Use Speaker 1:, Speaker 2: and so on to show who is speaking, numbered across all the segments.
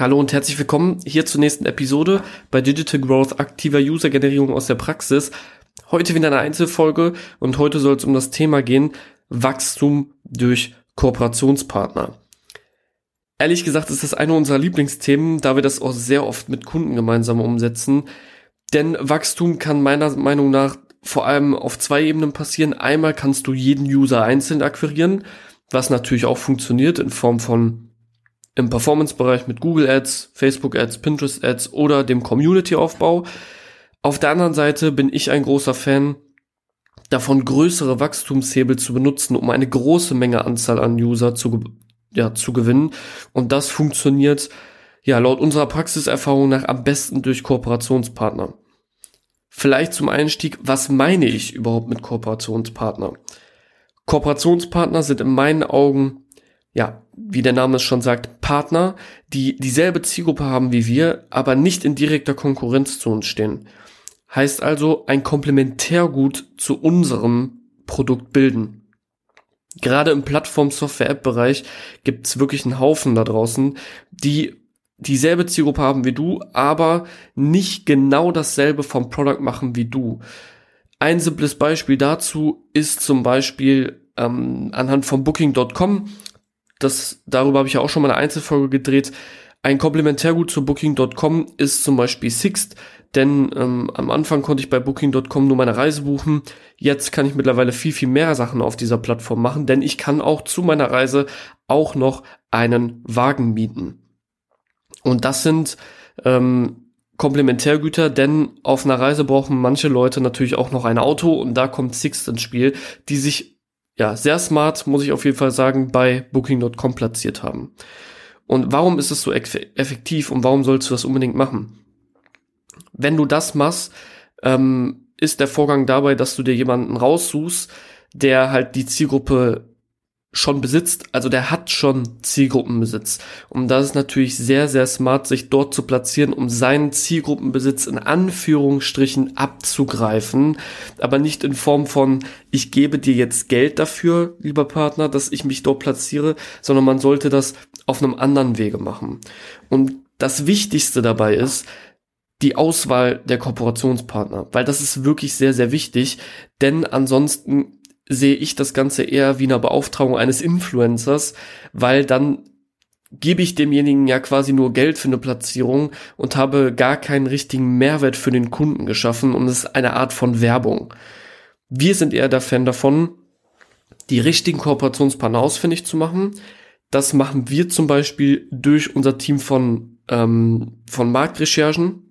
Speaker 1: Hallo und herzlich willkommen hier zur nächsten Episode bei Digital Growth aktiver User-Generierung aus der Praxis. Heute wieder eine Einzelfolge und heute soll es um das Thema gehen, Wachstum durch Kooperationspartner. Ehrlich gesagt ist das eine unserer Lieblingsthemen, da wir das auch sehr oft mit Kunden gemeinsam umsetzen. Denn Wachstum kann meiner Meinung nach vor allem auf zwei Ebenen passieren. Einmal kannst du jeden User einzeln akquirieren, was natürlich auch funktioniert in Form von im Performance-Bereich mit Google Ads, Facebook Ads, Pinterest Ads oder dem Community-Aufbau. Auf der anderen Seite bin ich ein großer Fan davon, größere Wachstumshebel zu benutzen, um eine große Menge Anzahl an User zu, ja, zu gewinnen. Und das funktioniert ja laut unserer Praxiserfahrung nach am besten durch Kooperationspartner. Vielleicht zum Einstieg, was meine ich überhaupt mit Kooperationspartner? Kooperationspartner sind in meinen Augen ja, wie der Name es schon sagt, Partner, die dieselbe Zielgruppe haben wie wir, aber nicht in direkter Konkurrenz zu uns stehen. Heißt also ein Komplementärgut zu unserem Produkt bilden. Gerade im Plattform-Software-App-Bereich gibt es wirklich einen Haufen da draußen, die dieselbe Zielgruppe haben wie du, aber nicht genau dasselbe vom Product machen wie du. Ein simples Beispiel dazu ist zum Beispiel ähm, anhand von Booking.com das, darüber habe ich ja auch schon mal eine Einzelfolge gedreht. Ein Komplementärgut zu Booking.com ist zum Beispiel Sixt, denn ähm, am Anfang konnte ich bei Booking.com nur meine Reise buchen. Jetzt kann ich mittlerweile viel, viel mehr Sachen auf dieser Plattform machen, denn ich kann auch zu meiner Reise auch noch einen Wagen mieten. Und das sind ähm, Komplementärgüter, denn auf einer Reise brauchen manche Leute natürlich auch noch ein Auto und da kommt Sixt ins Spiel, die sich ja, sehr smart, muss ich auf jeden Fall sagen, bei Booking.com platziert haben. Und warum ist es so effektiv und warum sollst du das unbedingt machen? Wenn du das machst, ähm, ist der Vorgang dabei, dass du dir jemanden raussuchst, der halt die Zielgruppe schon besitzt, also der hat schon Zielgruppenbesitz. Und das ist natürlich sehr, sehr smart, sich dort zu platzieren, um seinen Zielgruppenbesitz in Anführungsstrichen abzugreifen, aber nicht in Form von, ich gebe dir jetzt Geld dafür, lieber Partner, dass ich mich dort platziere, sondern man sollte das auf einem anderen Wege machen. Und das Wichtigste dabei ist, die Auswahl der Kooperationspartner, weil das ist wirklich sehr, sehr wichtig, denn ansonsten sehe ich das Ganze eher wie eine Beauftragung eines Influencers, weil dann gebe ich demjenigen ja quasi nur Geld für eine Platzierung und habe gar keinen richtigen Mehrwert für den Kunden geschaffen und es ist eine Art von Werbung. Wir sind eher der Fan davon, die richtigen Kooperationspartner ausfindig zu machen. Das machen wir zum Beispiel durch unser Team von, ähm, von Marktrecherchen.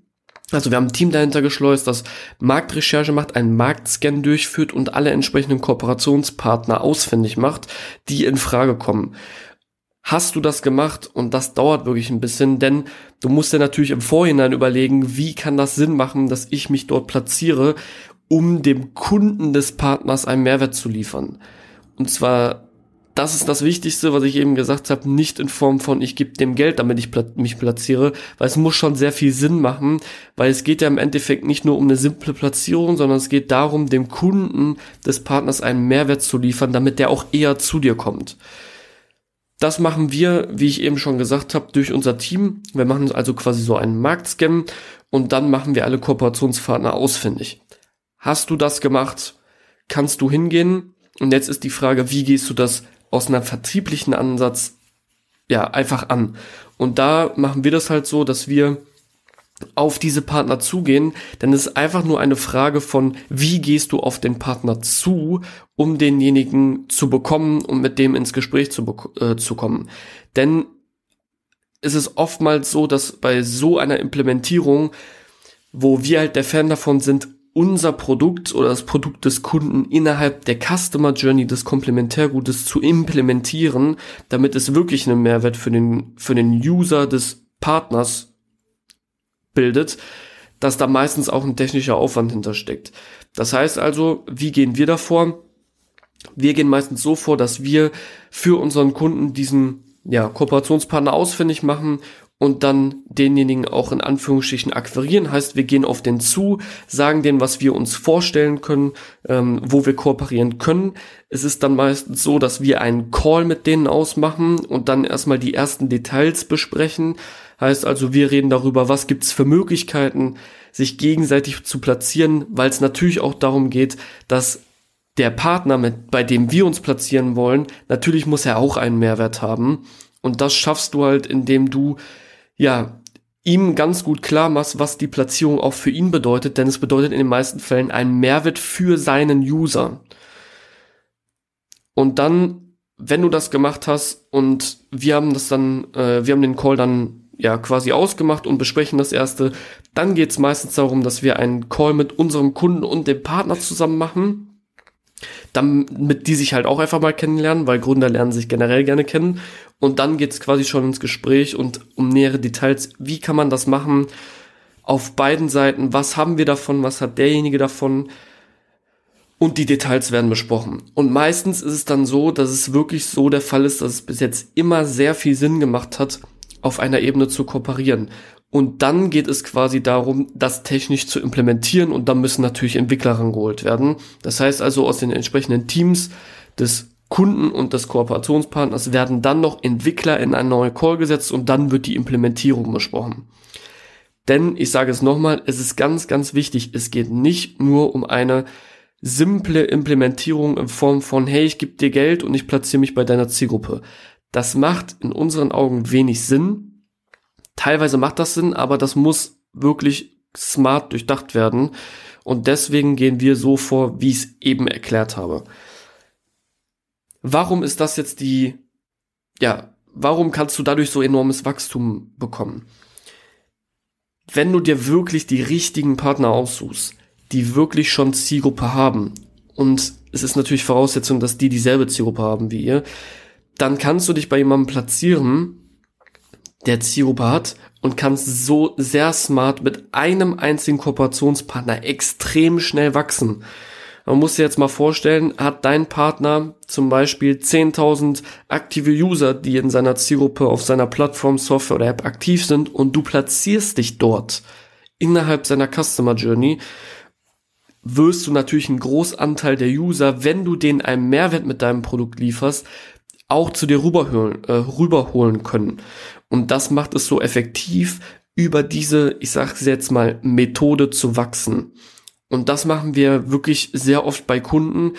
Speaker 1: Also wir haben ein Team dahinter geschleust, das Marktrecherche macht, einen Marktscan durchführt und alle entsprechenden Kooperationspartner ausfindig macht, die in Frage kommen. Hast du das gemacht? Und das dauert wirklich ein bisschen, denn du musst dir natürlich im Vorhinein überlegen, wie kann das Sinn machen, dass ich mich dort platziere, um dem Kunden des Partners einen Mehrwert zu liefern. Und zwar das ist das Wichtigste, was ich eben gesagt habe, nicht in Form von, ich gebe dem Geld, damit ich pla mich platziere, weil es muss schon sehr viel Sinn machen, weil es geht ja im Endeffekt nicht nur um eine simple Platzierung, sondern es geht darum, dem Kunden des Partners einen Mehrwert zu liefern, damit der auch eher zu dir kommt. Das machen wir, wie ich eben schon gesagt habe, durch unser Team. Wir machen also quasi so einen Marktscan und dann machen wir alle Kooperationspartner ausfindig. Hast du das gemacht? Kannst du hingehen? Und jetzt ist die Frage, wie gehst du das aus einem vertrieblichen Ansatz ja einfach an. Und da machen wir das halt so, dass wir auf diese Partner zugehen, denn es ist einfach nur eine Frage von, wie gehst du auf den Partner zu, um denjenigen zu bekommen und mit dem ins Gespräch zu, äh, zu kommen. Denn es ist oftmals so, dass bei so einer Implementierung, wo wir halt der Fan davon sind, unser Produkt oder das Produkt des Kunden innerhalb der Customer Journey des Komplementärgutes zu implementieren, damit es wirklich einen Mehrwert für den, für den User des Partners bildet, dass da meistens auch ein technischer Aufwand hintersteckt. Das heißt also, wie gehen wir davor? Wir gehen meistens so vor, dass wir für unseren Kunden diesen ja, Kooperationspartner ausfindig machen und dann denjenigen auch in Anführungsstrichen akquirieren. Heißt, wir gehen auf den zu, sagen denen, was wir uns vorstellen können, ähm, wo wir kooperieren können. Es ist dann meistens so, dass wir einen Call mit denen ausmachen und dann erstmal die ersten Details besprechen. Heißt also, wir reden darüber, was gibt's für Möglichkeiten, sich gegenseitig zu platzieren, weil es natürlich auch darum geht, dass der Partner, mit, bei dem wir uns platzieren wollen, natürlich muss er auch einen Mehrwert haben. Und das schaffst du halt, indem du ja, ihm ganz gut klar machst, was die Platzierung auch für ihn bedeutet, denn es bedeutet in den meisten Fällen einen Mehrwert für seinen User. Und dann, wenn du das gemacht hast und wir haben das dann, äh, wir haben den Call dann ja quasi ausgemacht und besprechen das erste, dann geht es meistens darum, dass wir einen Call mit unserem Kunden und dem Partner zusammen machen damit die sich halt auch einfach mal kennenlernen, weil Gründer lernen sich generell gerne kennen. Und dann geht's quasi schon ins Gespräch und um nähere Details. Wie kann man das machen? Auf beiden Seiten. Was haben wir davon? Was hat derjenige davon? Und die Details werden besprochen. Und meistens ist es dann so, dass es wirklich so der Fall ist, dass es bis jetzt immer sehr viel Sinn gemacht hat, auf einer Ebene zu kooperieren. Und dann geht es quasi darum, das technisch zu implementieren und dann müssen natürlich Entwickler rangeholt werden. Das heißt also aus den entsprechenden Teams des Kunden und des Kooperationspartners werden dann noch Entwickler in einen neuen Call gesetzt und dann wird die Implementierung besprochen. Denn ich sage es nochmal, es ist ganz, ganz wichtig, es geht nicht nur um eine simple Implementierung in Form von, hey, ich gebe dir Geld und ich platziere mich bei deiner Zielgruppe. Das macht in unseren Augen wenig Sinn, Teilweise macht das Sinn, aber das muss wirklich smart durchdacht werden. Und deswegen gehen wir so vor, wie ich es eben erklärt habe. Warum ist das jetzt die, ja, warum kannst du dadurch so enormes Wachstum bekommen? Wenn du dir wirklich die richtigen Partner aussuchst, die wirklich schon Zielgruppe haben, und es ist natürlich Voraussetzung, dass die dieselbe Zielgruppe haben wie ihr, dann kannst du dich bei jemandem platzieren, der hat und kannst so sehr smart mit einem einzigen Kooperationspartner extrem schnell wachsen. Man muss sich jetzt mal vorstellen, hat dein Partner zum Beispiel 10.000 aktive User, die in seiner Zielgruppe auf seiner Plattform, Software oder App aktiv sind und du platzierst dich dort innerhalb seiner Customer Journey, wirst du natürlich einen Großanteil der User, wenn du denen einen Mehrwert mit deinem Produkt lieferst, auch zu dir rüberholen, äh, rüberholen können. Und das macht es so effektiv, über diese, ich sage jetzt mal, Methode zu wachsen. Und das machen wir wirklich sehr oft bei Kunden.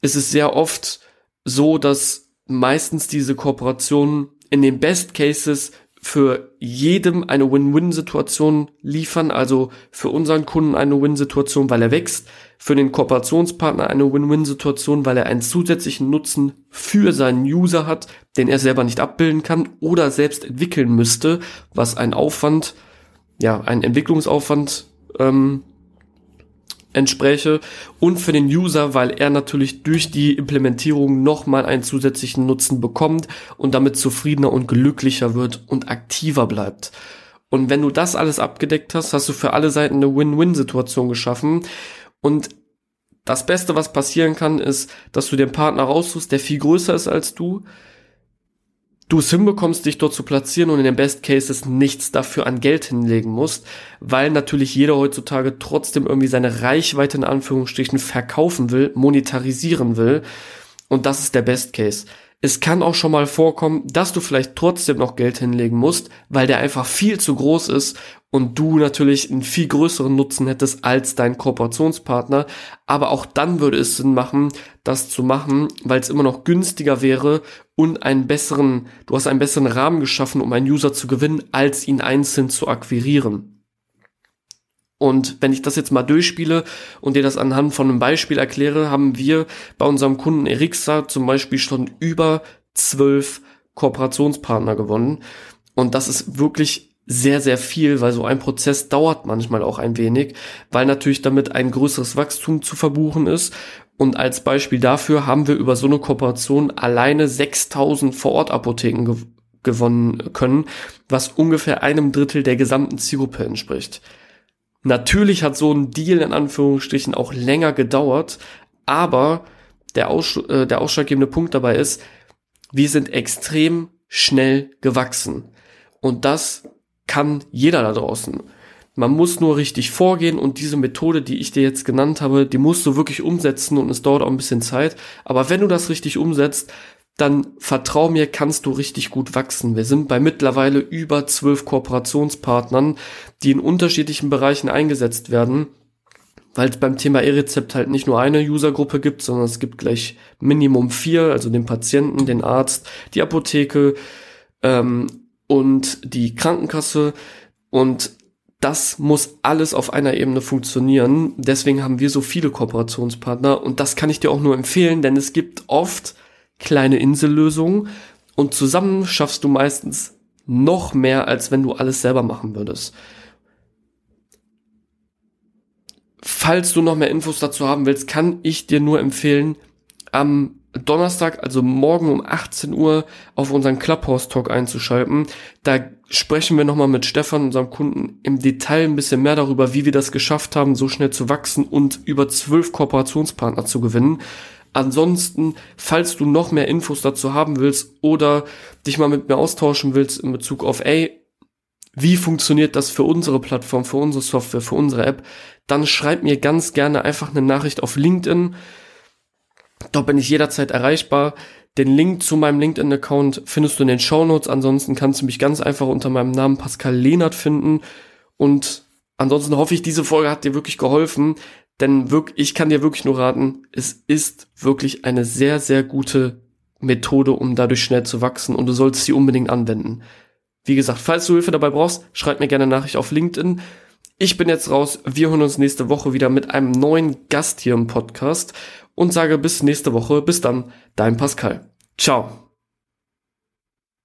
Speaker 1: Es ist sehr oft so, dass meistens diese Kooperationen in den Best Cases für jedem eine Win-Win-Situation liefern, also für unseren Kunden eine Win-Situation, weil er wächst, für den Kooperationspartner eine Win-Win-Situation, weil er einen zusätzlichen Nutzen für seinen User hat, den er selber nicht abbilden kann oder selbst entwickeln müsste, was ein Aufwand, ja, ein Entwicklungsaufwand ähm, entspräche und für den User, weil er natürlich durch die Implementierung nochmal einen zusätzlichen Nutzen bekommt und damit zufriedener und glücklicher wird und aktiver bleibt. Und wenn du das alles abgedeckt hast, hast du für alle Seiten eine Win-Win-Situation geschaffen. Und das Beste, was passieren kann, ist, dass du den Partner raussuchst, der viel größer ist als du, du es hinbekommst, dich dort zu platzieren und in den Best Cases nichts dafür an Geld hinlegen musst, weil natürlich jeder heutzutage trotzdem irgendwie seine Reichweite in Anführungsstrichen verkaufen will, monetarisieren will. Und das ist der Best Case. Es kann auch schon mal vorkommen, dass du vielleicht trotzdem noch Geld hinlegen musst, weil der einfach viel zu groß ist und du natürlich einen viel größeren Nutzen hättest als dein Kooperationspartner. Aber auch dann würde es Sinn machen, das zu machen, weil es immer noch günstiger wäre und einen besseren, du hast einen besseren Rahmen geschaffen, um einen User zu gewinnen, als ihn einzeln zu akquirieren. Und wenn ich das jetzt mal durchspiele und dir das anhand von einem Beispiel erkläre, haben wir bei unserem Kunden Erixa zum Beispiel schon über zwölf Kooperationspartner gewonnen. Und das ist wirklich sehr, sehr viel, weil so ein Prozess dauert manchmal auch ein wenig, weil natürlich damit ein größeres Wachstum zu verbuchen ist. Und als Beispiel dafür haben wir über so eine Kooperation alleine 6000 Vorortapotheken gew gewonnen können, was ungefähr einem Drittel der gesamten Zielgruppe entspricht. Natürlich hat so ein Deal in Anführungsstrichen auch länger gedauert, aber der, Aus, äh, der ausschlaggebende Punkt dabei ist, wir sind extrem schnell gewachsen. Und das kann jeder da draußen. Man muss nur richtig vorgehen und diese Methode, die ich dir jetzt genannt habe, die musst du wirklich umsetzen und es dauert auch ein bisschen Zeit. Aber wenn du das richtig umsetzt, dann vertrau mir, kannst du richtig gut wachsen. Wir sind bei mittlerweile über zwölf Kooperationspartnern, die in unterschiedlichen Bereichen eingesetzt werden, weil es beim Thema E-Rezept halt nicht nur eine Usergruppe gibt, sondern es gibt gleich Minimum vier, also den Patienten, den Arzt, die Apotheke ähm, und die Krankenkasse. Und das muss alles auf einer Ebene funktionieren. Deswegen haben wir so viele Kooperationspartner und das kann ich dir auch nur empfehlen, denn es gibt oft kleine Insellösungen und zusammen schaffst du meistens noch mehr, als wenn du alles selber machen würdest. Falls du noch mehr Infos dazu haben willst, kann ich dir nur empfehlen, am Donnerstag, also morgen um 18 Uhr, auf unseren Clubhouse Talk einzuschalten. Da sprechen wir nochmal mit Stefan, unserem Kunden, im Detail ein bisschen mehr darüber, wie wir das geschafft haben, so schnell zu wachsen und über zwölf Kooperationspartner zu gewinnen. Ansonsten, falls du noch mehr Infos dazu haben willst oder dich mal mit mir austauschen willst in Bezug auf, ey, wie funktioniert das für unsere Plattform, für unsere Software, für unsere App, dann schreib mir ganz gerne einfach eine Nachricht auf LinkedIn. Dort bin ich jederzeit erreichbar. Den Link zu meinem LinkedIn-Account findest du in den Show Notes. Ansonsten kannst du mich ganz einfach unter meinem Namen Pascal Lehnert finden. Und ansonsten hoffe ich, diese Folge hat dir wirklich geholfen. Denn wirklich, ich kann dir wirklich nur raten, es ist wirklich eine sehr, sehr gute Methode, um dadurch schnell zu wachsen. Und du solltest sie unbedingt anwenden. Wie gesagt, falls du Hilfe dabei brauchst, schreib mir gerne Nachricht auf LinkedIn. Ich bin jetzt raus. Wir hören uns nächste Woche wieder mit einem neuen Gast hier im Podcast und sage bis nächste Woche. Bis dann, dein Pascal. Ciao.